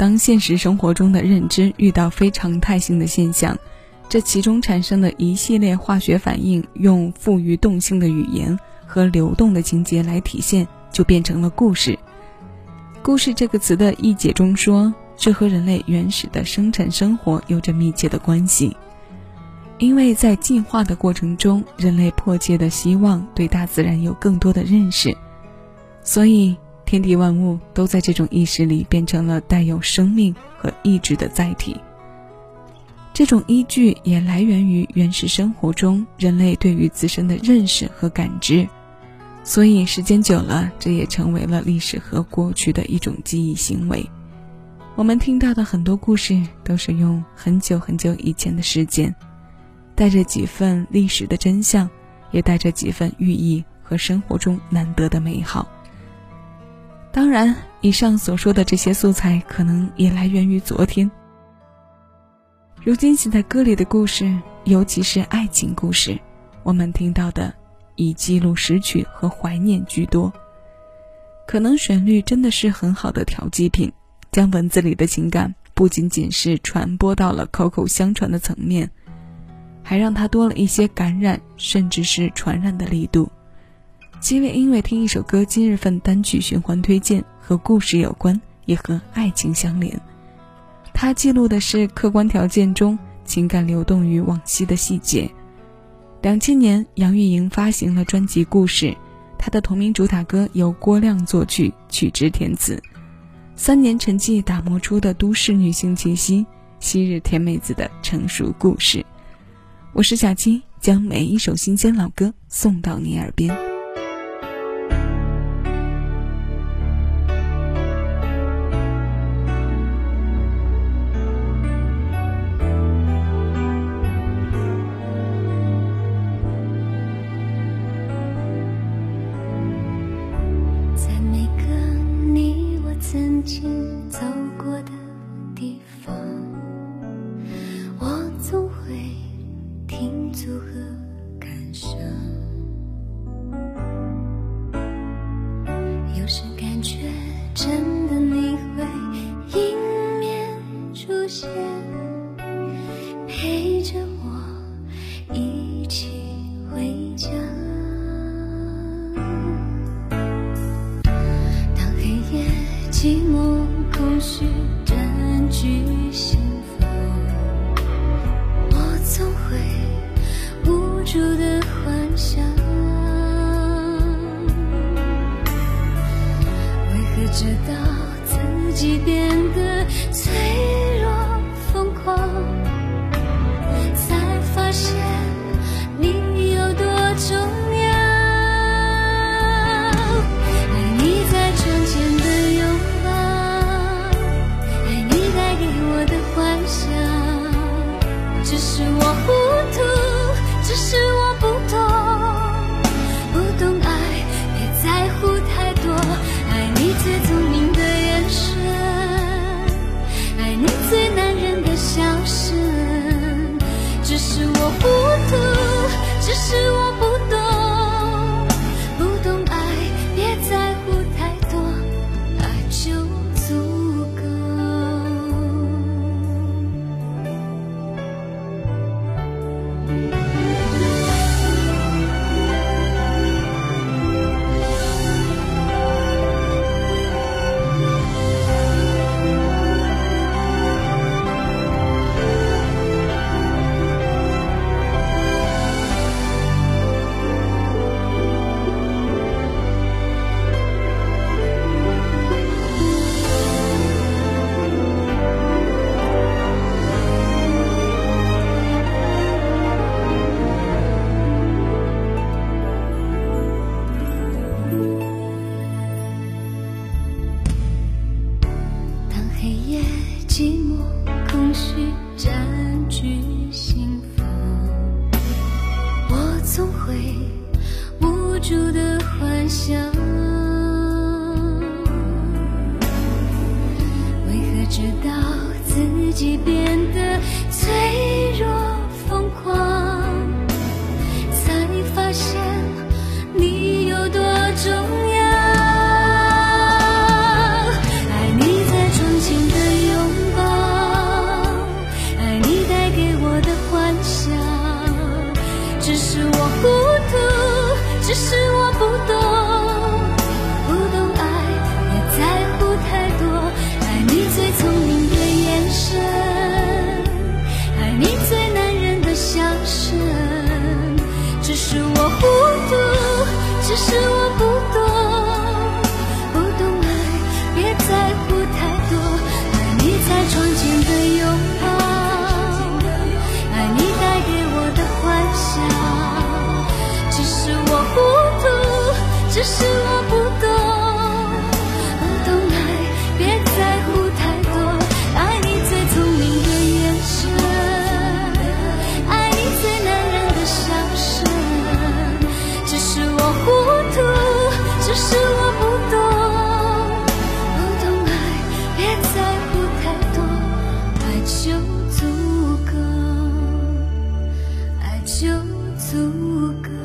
当现实生活中的认知遇到非常态性的现象，这其中产生的一系列化学反应，用富于动性的语言和流动的情节来体现，就变成了故事。故事这个词的译解中说，这和人类原始的生产生活有着密切的关系。因为在进化的过程中，人类迫切的希望对大自然有更多的认识，所以天地万物都在这种意识里变成了带有生命和意志的载体。这种依据也来源于原始生活中人类对于自身的认识和感知，所以时间久了，这也成为了历史和过去的一种记忆行为。我们听到的很多故事都是用很久很久以前的事件。带着几份历史的真相，也带着几份寓意和生活中难得的美好。当然，以上所说的这些素材可能也来源于昨天。如今写在歌里的故事，尤其是爱情故事，我们听到的以记录失去和怀念居多。可能旋律真的是很好的调剂品，将文字里的情感不仅仅是传播到了口口相传的层面。还让它多了一些感染，甚至是传染的力度。七位因为听一首歌，今日份单曲循环推荐和故事有关，也和爱情相连。它记录的是客观条件中情感流动于往昔的细节。两千年，杨钰莹发行了专辑《故事》，她的同名主打歌由郭亮作曲，曲之填词。三年沉寂打磨出的都市女性气息，昔日甜妹子的成熟故事。我是小七，将每一首新鲜老歌送到你耳边。走知道自己变得脆自己变得就足够。